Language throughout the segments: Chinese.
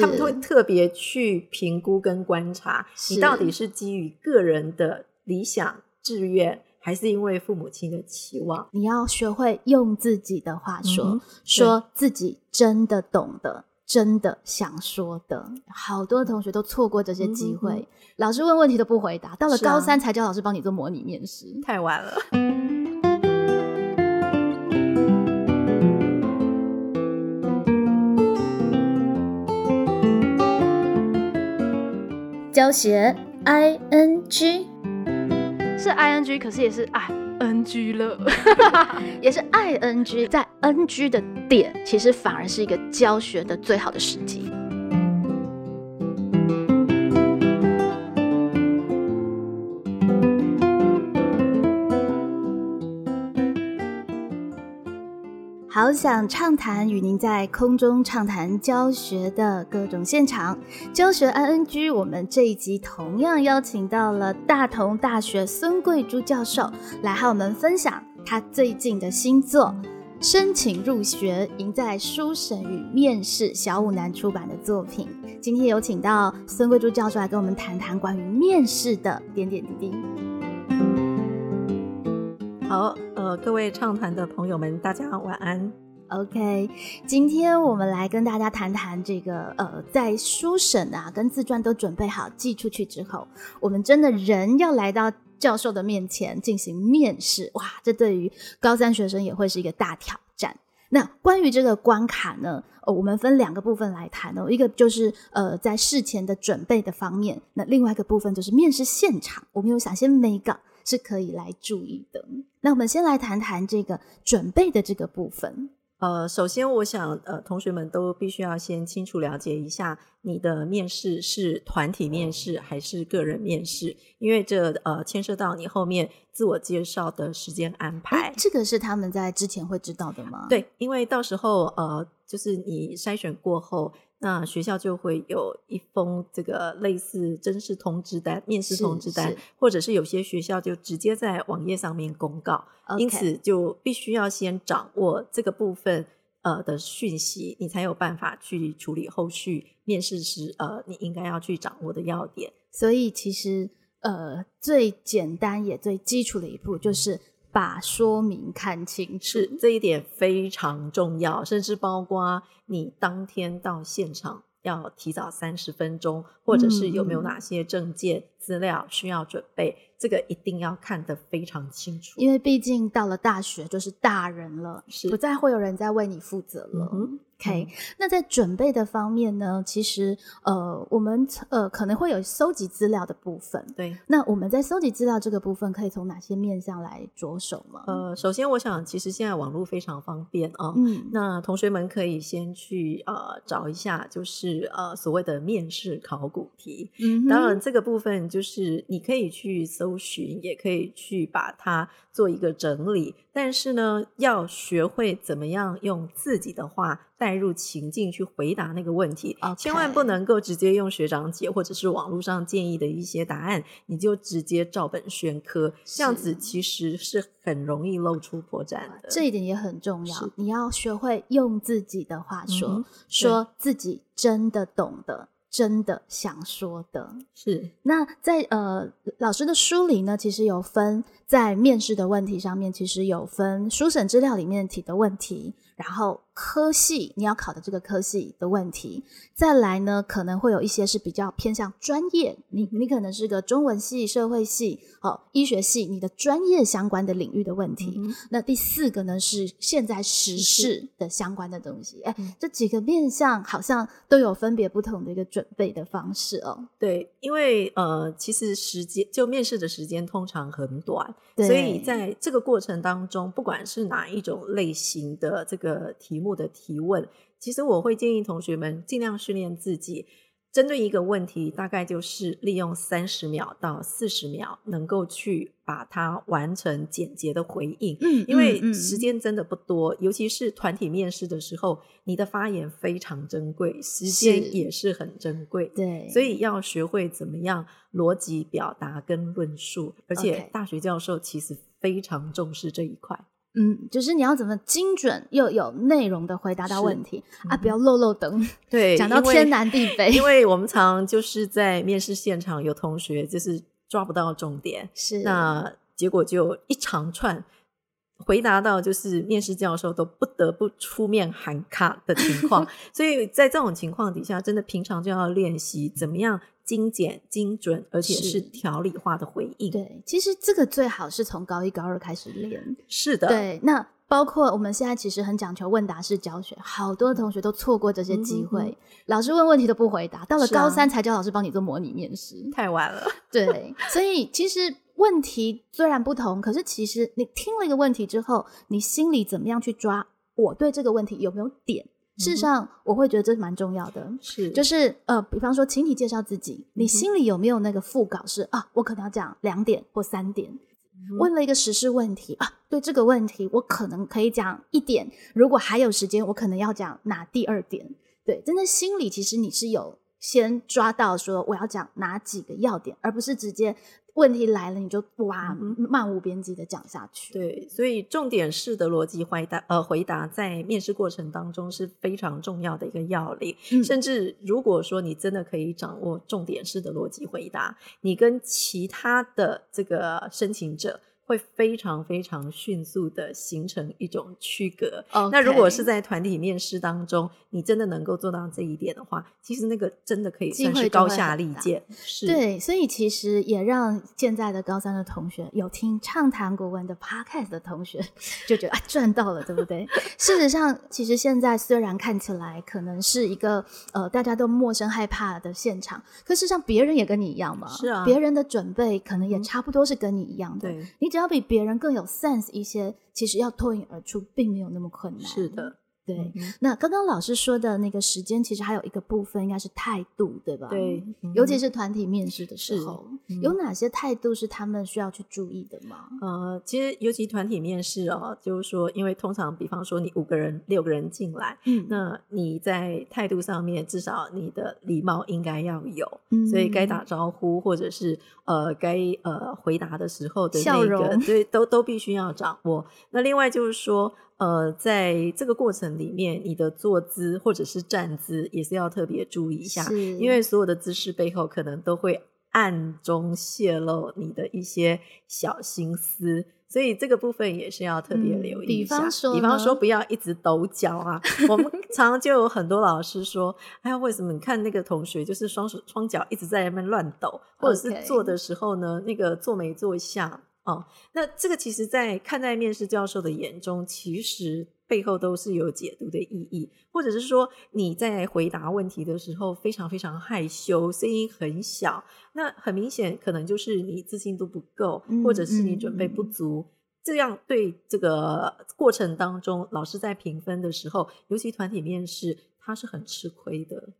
他们会特别去评估跟观察，你到底是基于个人的理想志愿，还是因为父母亲的期望？你要学会用自己的话说，说自己真的懂得。真的想说的，好多同学都错过这些机会。老师问问题都不回答，到了高三才叫老师帮你做模拟面试，太晚了。教学 I N G 是 I N G，可是也是 i n g 了，也是 ING，在 NG 的点，其实反而是一个教学的最好的时机。好想畅谈，与您在空中畅谈教学的各种现场。教学 ING，我们这一集同样邀请到了大同大学孙桂珠教授来和我们分享他最近的新作《申请入学赢在书审与面试》，小五南出版的作品。今天有请到孙桂珠教授来跟我们谈谈关于面试的点点滴滴。好，呃，各位畅谈的朋友们，大家晚安。OK，今天我们来跟大家谈谈这个，呃，在书审啊跟自传都准备好寄出去之后，我们真的人要来到教授的面前进行面试，哇，这对于高三学生也会是一个大挑战。那关于这个关卡呢，呃，我们分两个部分来谈哦，一个就是呃在事前的准备的方面，那另外一个部分就是面试现场，我们有想些美感是可以来注意的。那我们先来谈谈这个准备的这个部分。呃，首先我想，呃，同学们都必须要先清楚了解一下，你的面试是团体面试还是个人面试，因为这呃牵涉到你后面自我介绍的时间安排。这个是他们在之前会知道的吗？对，因为到时候呃，就是你筛选过后。那学校就会有一封这个类似真试通知单、面试通知单，或者是有些学校就直接在网页上面公告，因此就必须要先掌握这个部分呃的讯息，你才有办法去处理后续面试时呃你应该要去掌握的要点。所以其实呃最简单也最基础的一步就是。把说明看清楚，这一点非常重要，甚至包括你当天到现场要提早三十分钟，或者是有没有哪些证件资料需要准备，这个一定要看得非常清楚。因为毕竟到了大学就是大人了，是不再会有人在为你负责了。OK，那在准备的方面呢，其实呃，我们呃可能会有搜集资料的部分。对，那我们在搜集资料这个部分，可以从哪些面向来着手吗？呃，首先我想，其实现在网络非常方便啊。嗯，那同学们可以先去呃找一下，就是呃所谓的面试考古题。嗯，当然这个部分就是你可以去搜寻，也可以去把它做一个整理。但是呢，要学会怎么样用自己的话。带入情境去回答那个问题，千万不能够直接用学长姐或者是网络上建议的一些答案，你就直接照本宣科，这样子其实是很容易露出破绽的。这一点也很重要，你要学会用自己的话说，说自己真的懂的。真的想说的是，那在呃老师的书里呢，其实有分在面试的问题上面，其实有分书审资料里面提的问题，然后科系你要考的这个科系的问题，再来呢可能会有一些是比较偏向专业，你你可能是个中文系、社会系、哦医学系，你的专业相关的领域的问题。那第四个呢是现在时事的相关的东西，哎，这几个面向好像都有分别不同的一个准。备的方式哦，对，因为呃，其实时间就面试的时间通常很短，所以在这个过程当中，不管是哪一种类型的这个题目的提问，其实我会建议同学们尽量训练自己。针对一个问题，大概就是利用三十秒到四十秒，能够去把它完成简洁的回应。嗯，因为时间真的不多，尤其是团体面试的时候，你的发言非常珍贵，时间也是很珍贵。对，所以要学会怎么样逻辑表达跟论述，而且大学教授其实非常重视这一块。嗯，就是你要怎么精准又有内容的回答到问题啊，不要漏漏等。对，讲到天南地北，因为我们常就是在面试现场有同学就是抓不到重点，是那结果就一长串回答到就是面试教授都不得不出面喊卡的情况，所以在这种情况底下，真的平常就要练习怎么样。精简、精准，而且是条理化的回应。对，其实这个最好是从高一、高二开始练。是的，对。那包括我们现在其实很讲求问答式教学，好多同学都错过这些机会。老师问问题都不回答，到了高三才叫老师帮你做模拟面试，太晚了。对，所以其实问题虽然不同，可是其实你听了一个问题之后，你心里怎么样去抓？我对这个问题有没有点？事实上，我会觉得这是蛮重要的，是就是呃，比方说，请你介绍自己，你心里有没有那个副稿是啊？我可能要讲两点或三点，问了一个实事问题啊，对这个问题，我可能可以讲一点，如果还有时间，我可能要讲哪第二点？对，真的心里其实你是有先抓到说我要讲哪几个要点，而不是直接。问题来了，你就哇漫无边际的讲下去。对，所以重点式的逻辑回答，呃，回答在面试过程当中是非常重要的一个要领。甚至如果说你真的可以掌握重点式的逻辑回答，你跟其他的这个申请者。会非常非常迅速的形成一种区隔。那如果是在团体面试当中，你真的能够做到这一点的话，其实那个真的可以算是高下立见。是，对，所以其实也让现在的高三的同学有听畅谈国文的 podcast 的同学就觉得啊赚到了，对不对？事实上，其实现在虽然看起来可能是一个呃大家都陌生害怕的现场，可事实上别人也跟你一样嘛。是啊，别人的准备可能也差不多是跟你一样的。对，你。只要比别人更有 sense 一些，其实要脱颖而出并没有那么困难。是的。对，那刚刚老师说的那个时间，其实还有一个部分应该是态度，对吧？对，尤其是团体面试的时候，有哪些态度是他们需要去注意的吗？呃，其实尤其团体面试哦，就是说，因为通常比方说你五个人、六个人进来，嗯，那你在态度上面至少你的礼貌应该要有，所以该打招呼或者是呃该呃回答的时候的那个，对，都都必须要掌握。那另外就是说。呃，在这个过程里面，你的坐姿或者是站姿也是要特别注意一下，因为所有的姿势背后可能都会暗中泄露你的一些小心思，所以这个部分也是要特别留意一下。比方说，比方说不要一直抖脚啊。我们 常常就有很多老师说：“哎呀，为什么你看那个同学就是双手双脚一直在那边乱抖，或者是坐的时候呢，那个坐没坐相？”哦，那这个其实，在看待面试教授的眼中，其实背后都是有解读的意义，或者是说你在回答问题的时候非常非常害羞，声音很小，那很明显可能就是你自信度不够，或者是你准备不足，这样对这个过程当中老师在评分的时候，尤其团体面试，他是很吃亏的。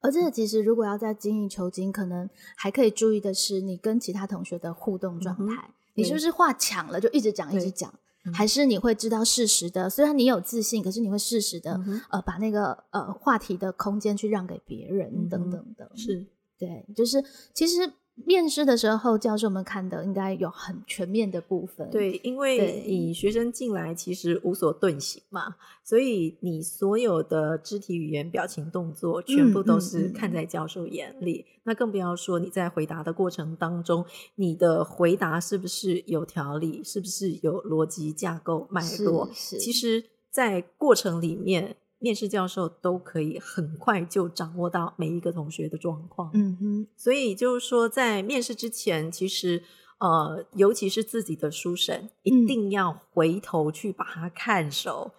而且其实如果要在精益求精，可能还可以注意的是你跟其他同学的互动状态。你是不是话抢了就一直讲一直讲，还是你会知道事实的？虽然你有自信，可是你会适时的呃把那个呃话题的空间去让给别人等等的。是对，就是其实。面试的时候，教授们看的应该有很全面的部分。对，因为你学生进来其实无所遁形嘛，所以你所有的肢体语言、表情、动作，全部都是看在教授眼里。那更不要说你在回答的过程当中，你的回答是不是有条理，是不是有逻辑架构脉络？其实，在过程里面。面试教授都可以很快就掌握到每一个同学的状况，嗯哼，所以就是说，在面试之前，其实呃，尤其是自己的书审，一定要回头去把它看熟，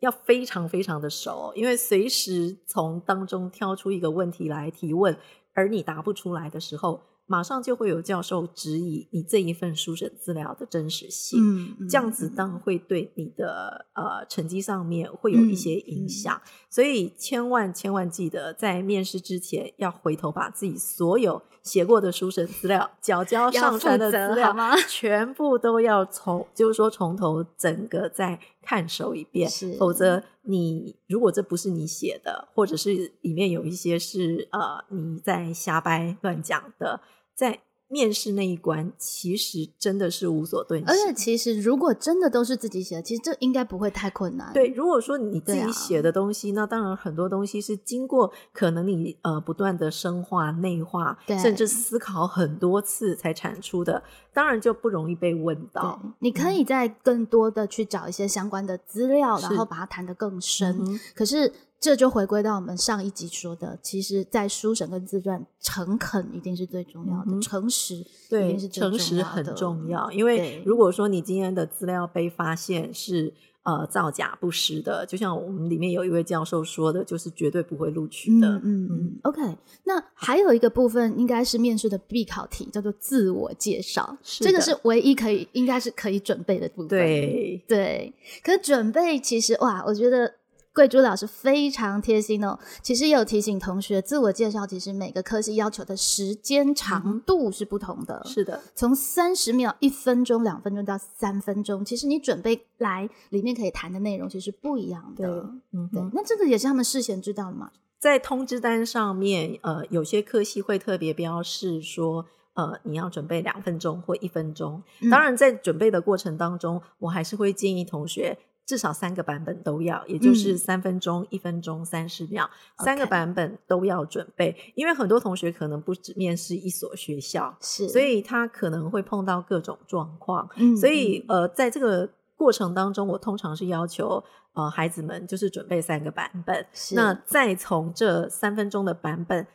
要非常非常的熟，因为随时从当中挑出一个问题来提问，而你答不出来的时候。马上就会有教授质疑你这一份书审资料的真实性，这样子当然会对你的呃成绩上面会有一些影响，所以千万千万记得在面试之前要回头把自己所有写过的书审资料、缴交上传的资料 全部都要从，就是说从头整个再看熟一遍，否则。你如果这不是你写的，或者是里面有一些是呃你在瞎掰乱讲的。在面试那一关其实真的是无所遁形，而且其实如果真的都是自己写的，其实这应该不会太困难。对，如果说你自己写的东西，那当然很多东西是经过可能你呃不断的深化、内化，甚至思考很多次才产出的，当然就不容易被问到。你可以再更多的去找一些相关的资料，然后把它谈得更深。可是。这就回归到我们上一集说的，其实，在书审跟自传，诚恳一定是最重要的，诚实对，是诚实很重要。因为如果说你今天的资料被发现是呃造假不实的，就像我们里面有一位教授说的，就是绝对不会录取的。嗯嗯。OK，那还有一个部分应该是面试的必考题，叫做自我介绍，这个是唯一可以应该是可以准备的部分。对对，可准备其实哇，我觉得。贵珠老师非常贴心哦，其实有提醒同学，自我介绍其实每个科系要求的时间长度是不同的。是的，从三十秒、一分钟、两分钟到三分钟，其实你准备来里面可以谈的内容其实不一样的。嗯，对。那这个也是他们事先知道的吗？在通知单上面，呃，有些科系会特别标示说，呃，你要准备两分钟或一分钟。当然，在准备的过程当中，我还是会建议同学。至少三个版本都要，也就是三分钟、一分钟、三十秒，三个版本都要准备。因为很多同学可能不止面试一所学校，是，所以他可能会碰到各种状况。嗯，所以呃，在这个过程当中，我通常是要求呃孩子们就是准备三个版本，那再从这三分钟的版本。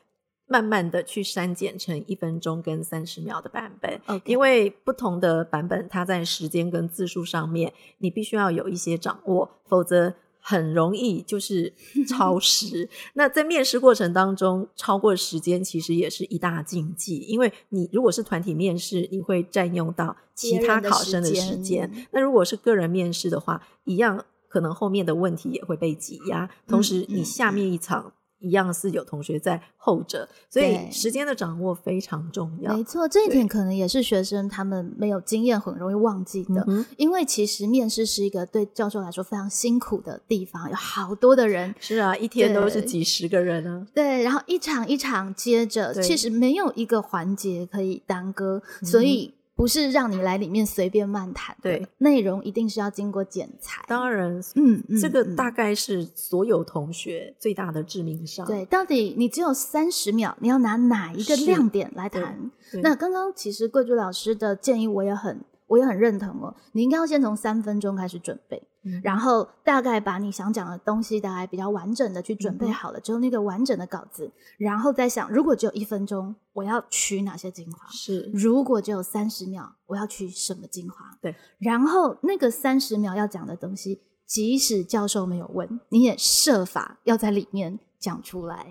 慢慢的去删减成一分钟跟三十秒的版本，因为不同的版本，它在时间跟字数上面，你必须要有一些掌握，否则很容易就是 超时。那在面试过程当中，超过时间其实也是一大禁忌，因为你如果是团体面试，你会占用到其他考生的时间；那如果是个人面试的话，一样可能后面的问题也会被挤压，同时你下面一场。一样是有同学在候着，所以时间的掌握非常重要。没错，这一点可能也是学生他们没有经验，很容易忘记的。因为其实面试是一个对教授来说非常辛苦的地方，有好多的人。是啊，一天都是几十个人啊。对，然后一场一场接着，其实没有一个环节可以耽搁，所以。不是让你来里面随便漫谈，对，内容一定是要经过剪裁。当然，嗯，这个大概是所有同学最大的致命伤。对，到底你只有三十秒，你要拿哪一个亮点来谈？那刚刚其实贵族老师的建议我也很。我也很认同哦，你应该要先从三分钟开始准备，然后大概把你想讲的东西大概比较完整的去准备好了之后，那个完整的稿子，然后再想，如果只有一分钟，我要取哪些精华？是，如果只有三十秒，我要取什么精华？对，然后那个三十秒要讲的东西，即使教授没有问，你也设法要在里面。讲出来，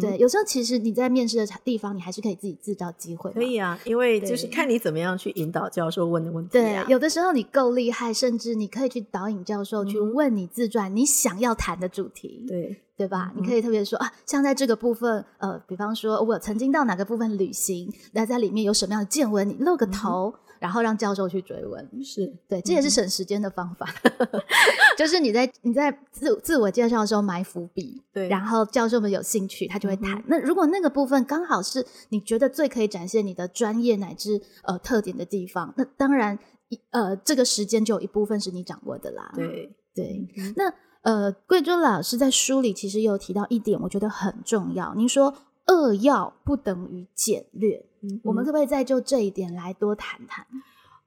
对，有时候其实你在面试的地方，你还是可以自己制造机会。可以啊，因为就是看你怎么样去引导教授问的问题。对，有的时候你够厉害，甚至你可以去导引教授去问你自传你想要谈的主题。对，对吧？你可以特别说啊，像在这个部分，呃，比方说我曾经到哪个部分旅行，那在里面有什么样的见闻，你露个头。然后让教授去追问，是对，这也是省时间的方法。就是你在你在自自我介绍的时候埋伏笔，对，然后教授们有兴趣，他就会谈。那如果那个部分刚好是你觉得最可以展现你的专业乃至呃特点的地方，那当然呃这个时间就有一部分是你掌握的啦。对对，那呃贵州老师在书里其实有提到一点，我觉得很重要。您说扼要不等于简略。我们可不可以再就这一点来多谈谈？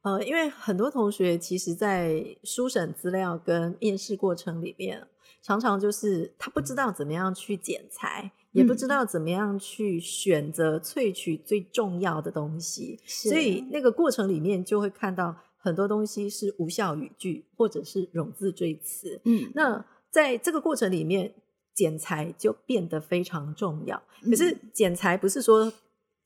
呃，因为很多同学其实，在书审资料跟面试过程里面，常常就是他不知道怎么样去剪裁，也不知道怎么样去选择萃取最重要的东西，所以那个过程里面就会看到很多东西是无效语句或者是冗字赘词。嗯，那在这个过程里面，剪裁就变得非常重要。可是剪裁不是说。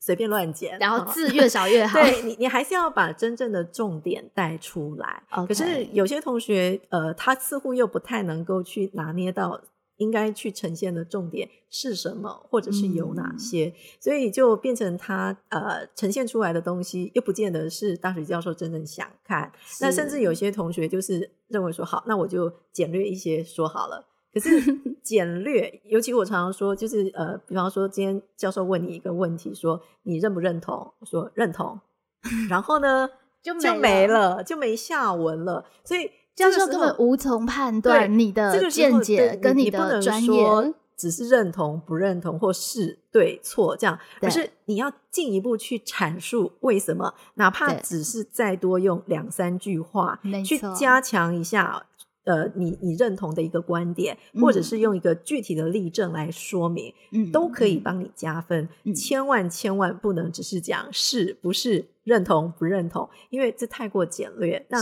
随便乱剪，然后字越少越 好。对你，你还是要把真正的重点带出来。可是有些同学，呃，他似乎又不太能够去拿捏到应该去呈现的重点是什么，或者是有哪些，所以就变成他呃呈现出来的东西，又不见得是大学教授真正想看。那甚至有些同学就是认为说，好，那我就简略一些说好了。可是 简略，尤其我常常说，就是呃，比方说今天教授问你一个问题，说你认不认同？我说认同，然后呢就就没了，就没下文了。所以教授根本无从判断你的见解跟你的专业，只是认同不认同或是对错这样，而是你要进一步去阐述为什么，哪怕只是再多用两三句话去加强一下。呃，你你认同的一个观点，或者是用一个具体的例证来说明，都可以帮你加分。千万千万不能只是讲是不是认同不认同，因为这太过简略。那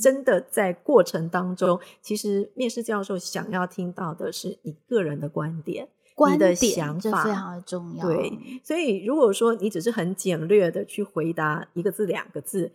真的在过程当中，其实面试教授想要听到的是你个人的观点、你的想法，非常的重要。对，所以如果说你只是很简略的去回答一个字、两个字。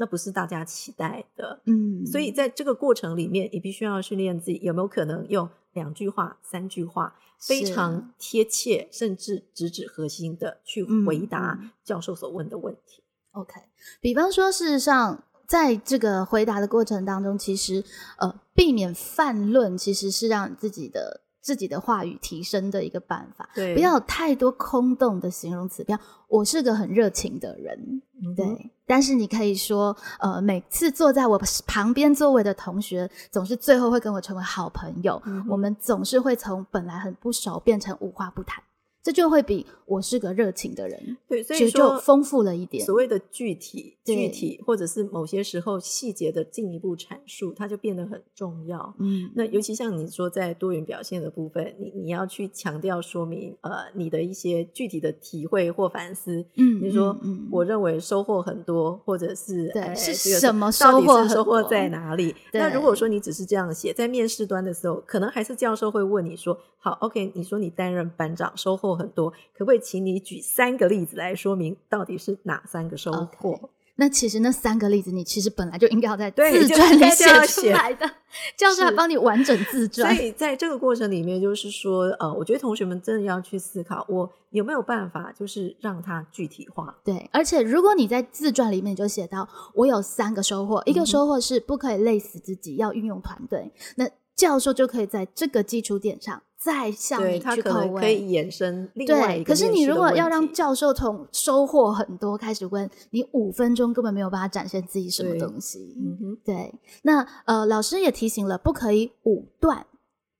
那不是大家期待的，嗯，所以在这个过程里面，你必须要训练自己有没有可能用两句话、三句话，非常贴切，甚至直指核心的去回答教授所问的问题。OK，比方说，事实上，在这个回答的过程当中，其实呃，避免泛论，其实是让自己的。自己的话语提升的一个办法，对，不要有太多空洞的形容词。比方，我是个很热情的人，对。但是你可以说，呃，每次坐在我旁边座位的同学，总是最后会跟我成为好朋友。我们总是会从本来很不熟变成无话不谈。这就会比我是个热情的人，对，所以就丰富了一点。所谓的具体、具体，或者是某些时候细节的进一步阐述，它就变得很重要。嗯，那尤其像你说在多元表现的部分，你你要去强调说明，呃，你的一些具体的体会或反思。嗯，你说，嗯我认为收获很多，或者是对是什么收获？收获在哪里？那如果说你只是这样写，在面试端的时候，可能还是教授会问你说：“好，OK，你说你担任班长，收获。”很多，可不可以请你举三个例子来说明到底是哪三个收获？那其实那三个例子，你其实本来就应该要在自传里写出来的，教授还帮你完整自传。所以在这个过程里面，就是说，呃，我觉得同学们真的要去思考，我有没有办法，就是让它具体化。对，而且如果你在自传里面就写到，我有三个收获，一个收获是不可以累死自己，要运用团队。那教授就可以在这个基础点上。再向你去可能可以衍生另外一个。可是你如果要让教授从收获很多开始问，你五分钟根本没有办法展现自己什么东西。嗯哼，对。那呃，老师也提醒了，不可以武断，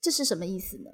这是什么意思呢？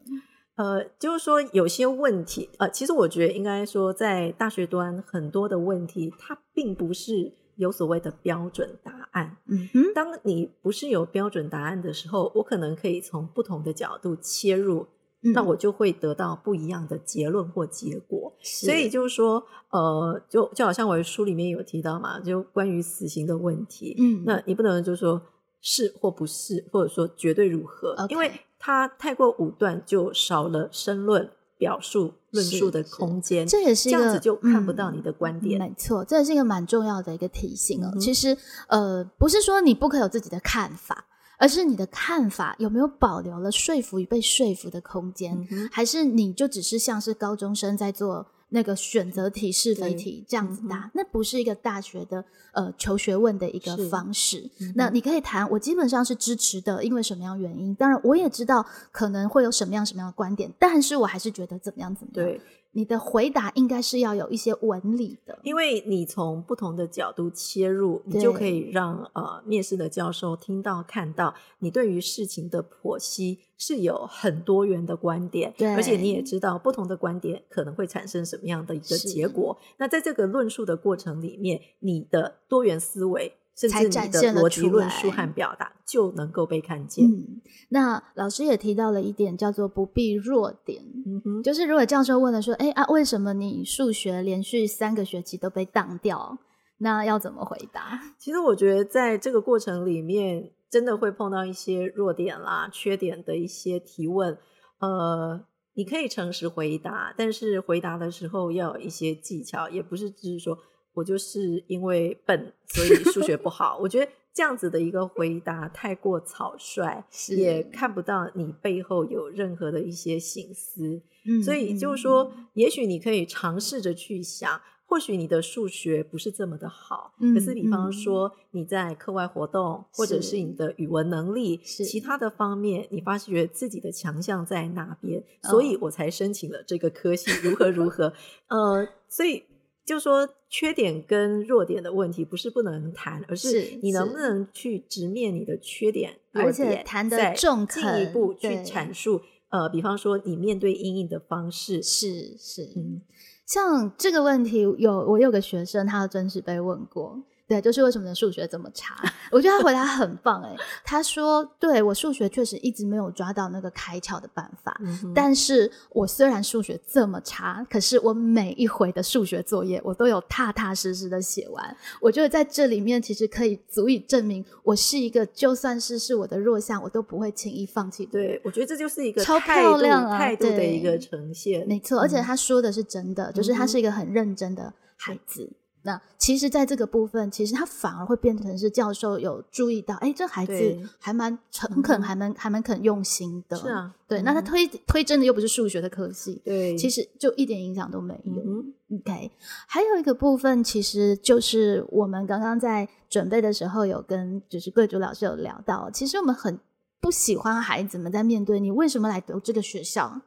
呃，就是说有些问题，呃，其实我觉得应该说，在大学端很多的问题，它并不是有所谓的标准答案。嗯哼，当你不是有标准答案的时候，我可能可以从不同的角度切入。那我就会得到不一样的结论或结果，所以就是说，呃，就就好像我书里面有提到嘛，就关于死刑的问题，嗯，那你不能就说是或不是，或者说绝对如何，因为它太过武断，就少了申论、表述、论述的空间，这也是这样子就看不到你的观点。没错，这也是一个蛮重要的一个提醒哦。其实，呃，不是说你不可以有自己的看法。而是你的看法有没有保留了说服与被说服的空间，还是你就只是像是高中生在做那个选择题、是非题这样子答？那不是一个大学的呃求学问的一个方式。那你可以谈，我基本上是支持的，因为什么样原因？当然，我也知道可能会有什么样什么样的观点，但是我还是觉得怎么样怎么样。你的回答应该是要有一些纹理的，因为你从不同的角度切入，你就可以让呃面试的教授听到看到你对于事情的剖析是有很多元的观点，对，而且你也知道不同的观点可能会产生什么样的一个结果。那在这个论述的过程里面，你的多元思维。甚至你的逻辑论述和表达就能够被看见。嗯，那老师也提到了一点，叫做不必弱点。嗯哼，就是如果教授问了说：“哎啊，为什么你数学连续三个学期都被当掉？”那要怎么回答？其实我觉得在这个过程里面，真的会碰到一些弱点啦、缺点的一些提问。呃，你可以诚实回答，但是回答的时候要有一些技巧，也不是只是说。我就是因为笨，所以数学不好。我觉得这样子的一个回答太过草率，也看不到你背后有任何的一些心思。嗯所以就是说，也许你可以尝试着去想，或许你的数学不是这么的好，可是比方说你在课外活动，或者是你的语文能力，其他的方面，你发觉自己的强项在哪边，所以我才申请了这个科系，如何如何？呃，所以就说缺点跟弱点的问题不是不能谈，而是你能不能去直面你的缺点，而且谈的重，进一步去阐述。呃，比方说你面对阴影的方式是是嗯。像这个问题，有我有个学生，他真实被问过。对，就是为什么数学这么差？我觉得他回答很棒哎。他说：“对我数学确实一直没有抓到那个开窍的办法，但是我虽然数学这么差，可是我每一回的数学作业我都有踏踏实实的写完。我觉得在这里面其实可以足以证明我是一个，就算是是我的弱项，我都不会轻易放弃。对，我觉得这就是一个超漂亮态度的一个呈现。没错，而且他说的是真的，就是他是一个很认真的孩子。”那其实，在这个部分，其实他反而会变成是教授有注意到，哎，这孩子还蛮诚恳，还蛮还蛮肯用心的。是啊，对。那他推推真的又不是数学的科系，对，其实就一点影响都没有。OK，还有一个部分，其实就是我们刚刚在准备的时候，有跟就是贵族老师有聊到，其实我们很不喜欢孩子们在面对你为什么来读这个学校，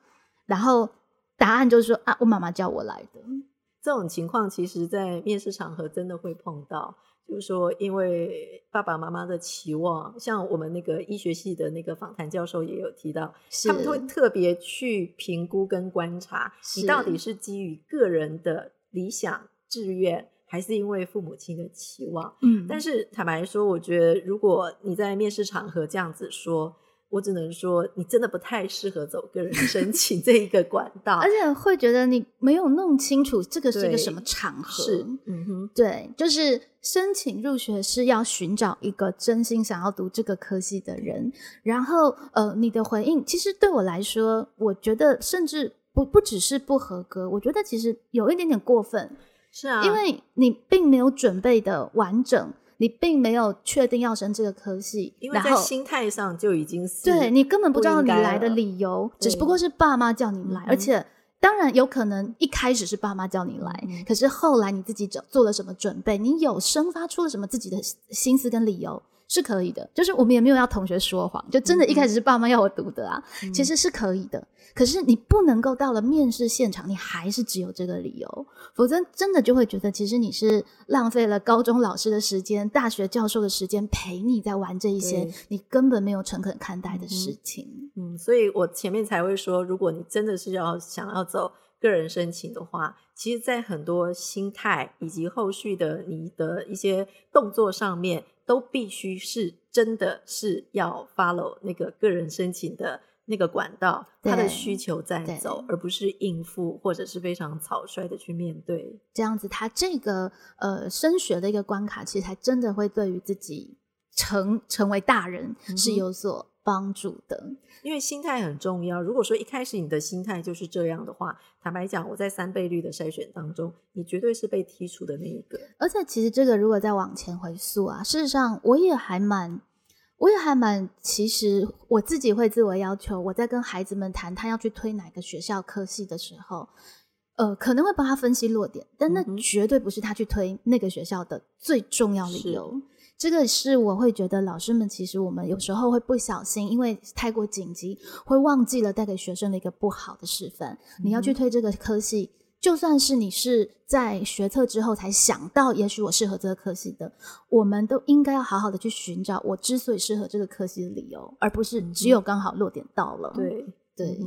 然后答案就是说啊，我妈妈叫我来的。这种情况，其实，在面试场合真的会碰到，就是说，因为爸爸妈妈的期望，像我们那个医学系的那个访谈教授也有提到，他们会特别去评估跟观察，你到底是基于个人的理想志愿，还是因为父母亲的期望。嗯，但是坦白说，我觉得如果你在面试场合这样子说。我只能说，你真的不太适合走个人申请这一个管道，而且会觉得你没有弄清楚这个是一个什么场合。是，嗯哼，对，就是申请入学是要寻找一个真心想要读这个科系的人。然后，呃，你的回应其实对我来说，我觉得甚至不不只是不合格，我觉得其实有一点点过分。是啊，因为你并没有准备的完整。你并没有确定要升这个科系，因为在心态上就已经是对你根本不知道你来的理由，只不过是爸妈叫你来，而且当然有可能一开始是爸妈叫你来，可是后来你自己做做了什么准备，你有生发出了什么自己的心思跟理由。是可以的，就是我们也没有要同学说谎，就真的一开始是爸妈要我读的啊，其实是可以的。可是你不能够到了面试现场，你还是只有这个理由，否则真的就会觉得其实你是浪费了高中老师的时间、大学教授的时间陪你在玩这一些你根本没有诚恳看待的事情。嗯，所以我前面才会说，如果你真的是要想要走个人申请的话，其实，在很多心态以及后续的你的一些动作上面。都必须是真的是要 follow 那个个人申请的那个管道，他的需求在走，而不是应付或者是非常草率的去面对。这样子，他这个呃升学的一个关卡，其实还真的会对于自己成成为大人是有所。帮助的，因为心态很重要。如果说一开始你的心态就是这样的话，坦白讲，我在三倍率的筛选当中，你绝对是被剔除的那一个。而且，其实这个如果再往前回溯啊，事实上我也还蛮，我也还蛮，其实我自己会自我要求，我在跟孩子们谈他要去推哪个学校科系的时候，呃，可能会帮他分析落点，但那绝对不是他去推那个学校的最重要理由。这个是我会觉得老师们其实我们有时候会不小心，因为太过紧急，会忘记了带给学生的一个不好的示范。你要去推这个科系，就算是你是在学测之后才想到，也许我适合这个科系的，我们都应该要好好的去寻找我之所以适合这个科系的理由，而不是只有刚好落点到了。对对，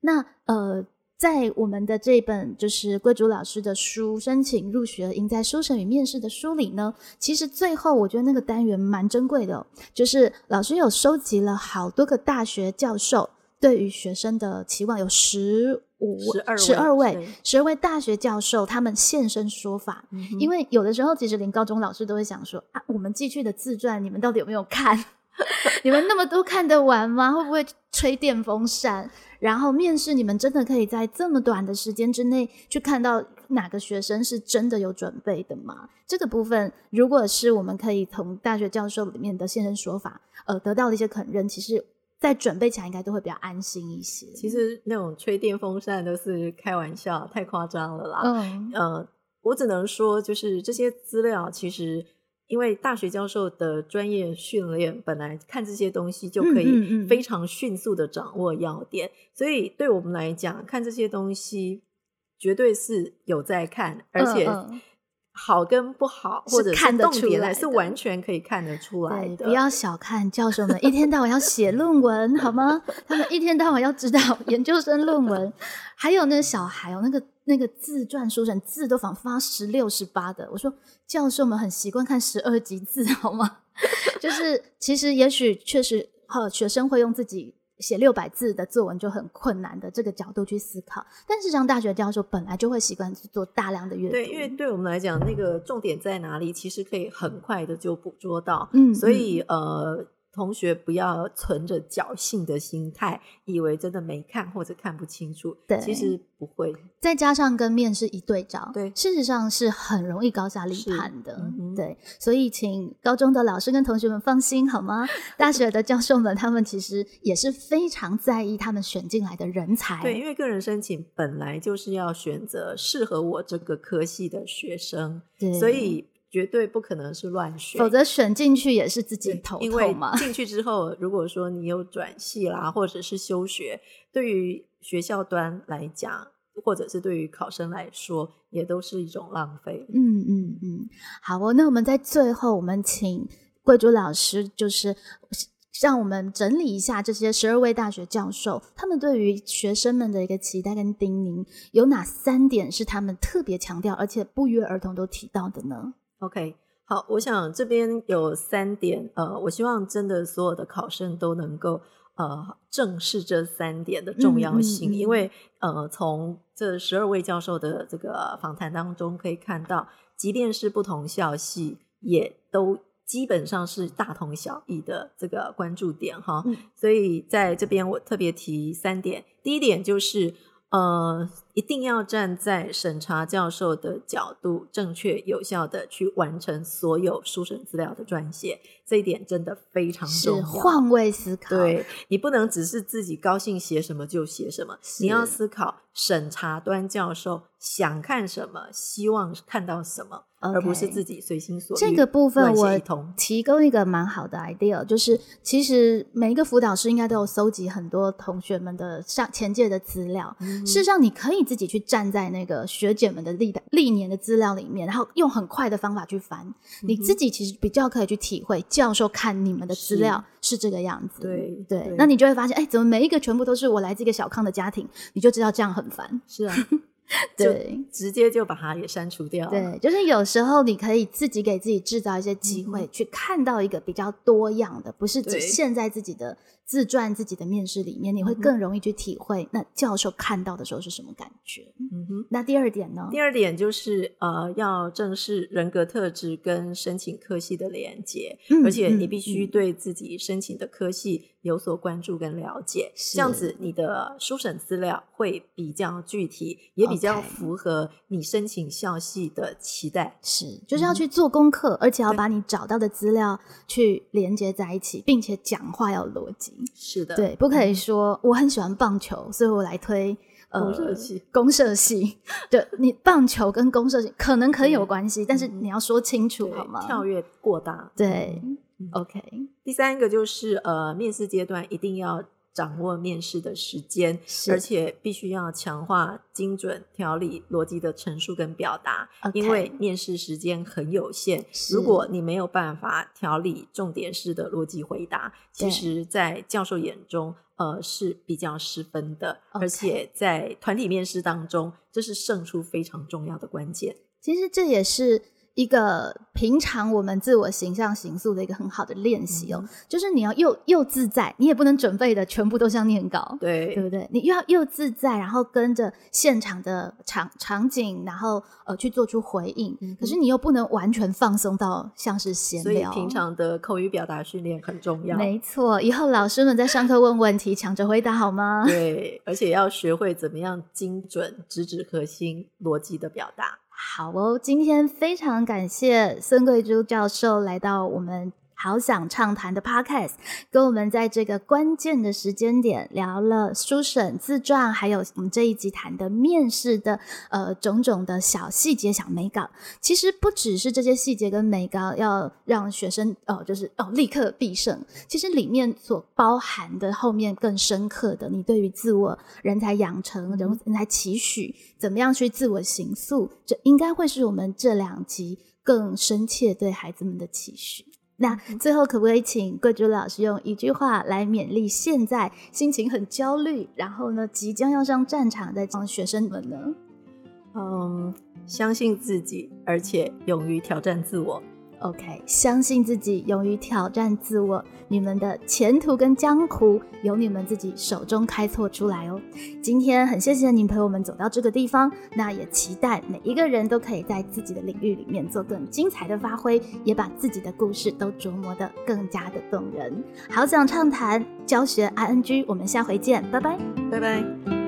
那呃。在我们的这本就是贵族老师的书《申请入学赢在书审与面试》的书里呢，其实最后我觉得那个单元蛮珍贵的，就是老师有收集了好多个大学教授对于学生的期望，有十五十二位十二位大学教授他们现身说法，因为有的时候其实连高中老师都会想说啊，我们寄去的自传你们到底有没有看？你们那么多看得完吗？会不会吹电风扇？然后面试，你们真的可以在这么短的时间之内去看到哪个学生是真的有准备的吗？这个部分，如果是我们可以从大学教授里面的现身说法，呃，得到的一些肯认，其实在准备起来应该都会比较安心一些。其实那种吹电风扇都是开玩笑，太夸张了啦。嗯，呃，我只能说，就是这些资料其实。因为大学教授的专业训练，本来看这些东西就可以非常迅速的掌握要点，所以对我们来讲，看这些东西绝对是有在看，而且好跟不好或者看得出来，是完全可以看得出来的。不要小看教授们，一天到晚要写论文，好吗？他们一天到晚要指导研究生论文，还有那小孩哦，那个。那个自传书审字都仿发十六十八的，我说教授们很习惯看十二级字 好吗？就是其实也许确实，哈，学生会用自己写六百字的作文就很困难的这个角度去思考，但是像大学教授本来就会习惯做大量的阅读，对，因为对我们来讲，那个重点在哪里，其实可以很快的就捕捉到，嗯，所以呃。同学不要存着侥幸的心态，以为真的没看或者看不清楚。对，其实不会。再加上跟面试一对照，对，事实上是很容易高下立判的。对，所以请高中的老师跟同学们放心好吗？大学的教授们，他们其实也是非常在意他们选进来的人才。对，因为个人申请本来就是要选择适合我这个科系的学生，对，所以。绝对不可能是乱选，否则选进去也是自己头痛嘛。进去之后，如果说你有转系啦，或者是休学，对于学校端来讲，或者是对于考生来说，也都是一种浪费。嗯嗯嗯，好哦。那我们在最后，我们请贵珠老师，就是让我们整理一下这些十二位大学教授，他们对于学生们的一个期待跟叮咛，有哪三点是他们特别强调，而且不约而同都提到的呢？OK，好，我想这边有三点，呃，我希望真的所有的考生都能够呃正视这三点的重要性，因为呃，从这十二位教授的这个访谈当中可以看到，即便是不同校系，也都基本上是大同小异的这个关注点哈。所以在这边我特别提三点，第一点就是呃。一定要站在审查教授的角度，正确有效的去完成所有书审资料的撰写，这一点真的非常重要。换位思考，对你不能只是自己高兴写什么就写什么，你要思考审查端教授想看什么，希望看到什么，而不是自己随心所欲。这个部分我提供一个蛮好的 idea，就是其实每一个辅导师应该都有搜集很多同学们的上前届的资料，事实上你可以。自己去站在那个学姐们的历代历年的资料里面，然后用很快的方法去翻，你自己其实比较可以去体会教授看你们的资料是这个样子。对对，那你就会发现，哎，怎么每一个全部都是我来自一个小康的家庭，你就知道这样很烦。是啊。对，直接就把它也删除掉。对，就是有时候你可以自己给自己制造一些机会，去看到一个比较多样的，不是只限在自己的自传、自己的面试里面，你会更容易去体会那教授看到的时候是什么感觉。嗯哼。那第二点呢？第二点就是呃，要正视人格特质跟申请科系的连接，而且你必须对自己申请的科系有所关注跟了解，这样子你的书审资料会比较具体，也比。比较符合你申请校系的期待，是就是要去做功课，而且要把你找到的资料去连接在一起，并且讲话要逻辑。是的，对，不可以说我很喜欢棒球，所以我来推公社系。公社系，对你棒球跟公社系可能可以有关系，但是你要说清楚好吗？跳跃过大。对，OK。第三个就是呃，面试阶段一定要。掌握面试的时间，而且必须要强化精准条理逻辑的陈述跟表达，因为面试时间很有限。如果你没有办法条理重点式的逻辑回答，其实，在教授眼中，呃，是比较失分的。而且在团体面试当中，这是胜出非常重要的关键。其实这也是。一个平常我们自我形象形塑的一个很好的练习哦，就是你要又又自在，你也不能准备的全部都像念稿，对对不对？你又要又自在，然后跟着现场的场场景，然后呃去做出回应。可是你又不能完全放松到像是闲聊。所以平常的口语表达训练很重要。没错，以后老师们在上课问问题，抢着回答好吗？对，而且要学会怎么样精准、直指核心、逻辑的表达。好哦，今天非常感谢孙桂珠教授来到我们好想畅谈的 Podcast，跟我们在这个关键的时间点聊了书审、自传，还有我们这一集谈的面试的呃种种的小细节、小美稿。其实不只是这些细节跟美稿要让学生哦，就是哦立刻必胜。其实里面所包含的后面更深刻的，你对于自我人才养成、人人才期许，怎么样去自我形塑，这应该会是我们这两集更深切对孩子们的期许。那最后可不可以请贵族老师用一句话来勉励现在心情很焦虑，然后呢即将要上战场的学生们呢？嗯，相信自己，而且勇于挑战自我。OK，相信自己，勇于挑战自我，你们的前途跟江湖由你们自己手中开拓出来哦。今天很谢谢您陪我们走到这个地方，那也期待每一个人都可以在自己的领域里面做更精彩的发挥，也把自己的故事都琢磨得更加的动人。好想畅谈教学 ING，我们下回见，拜拜，拜拜。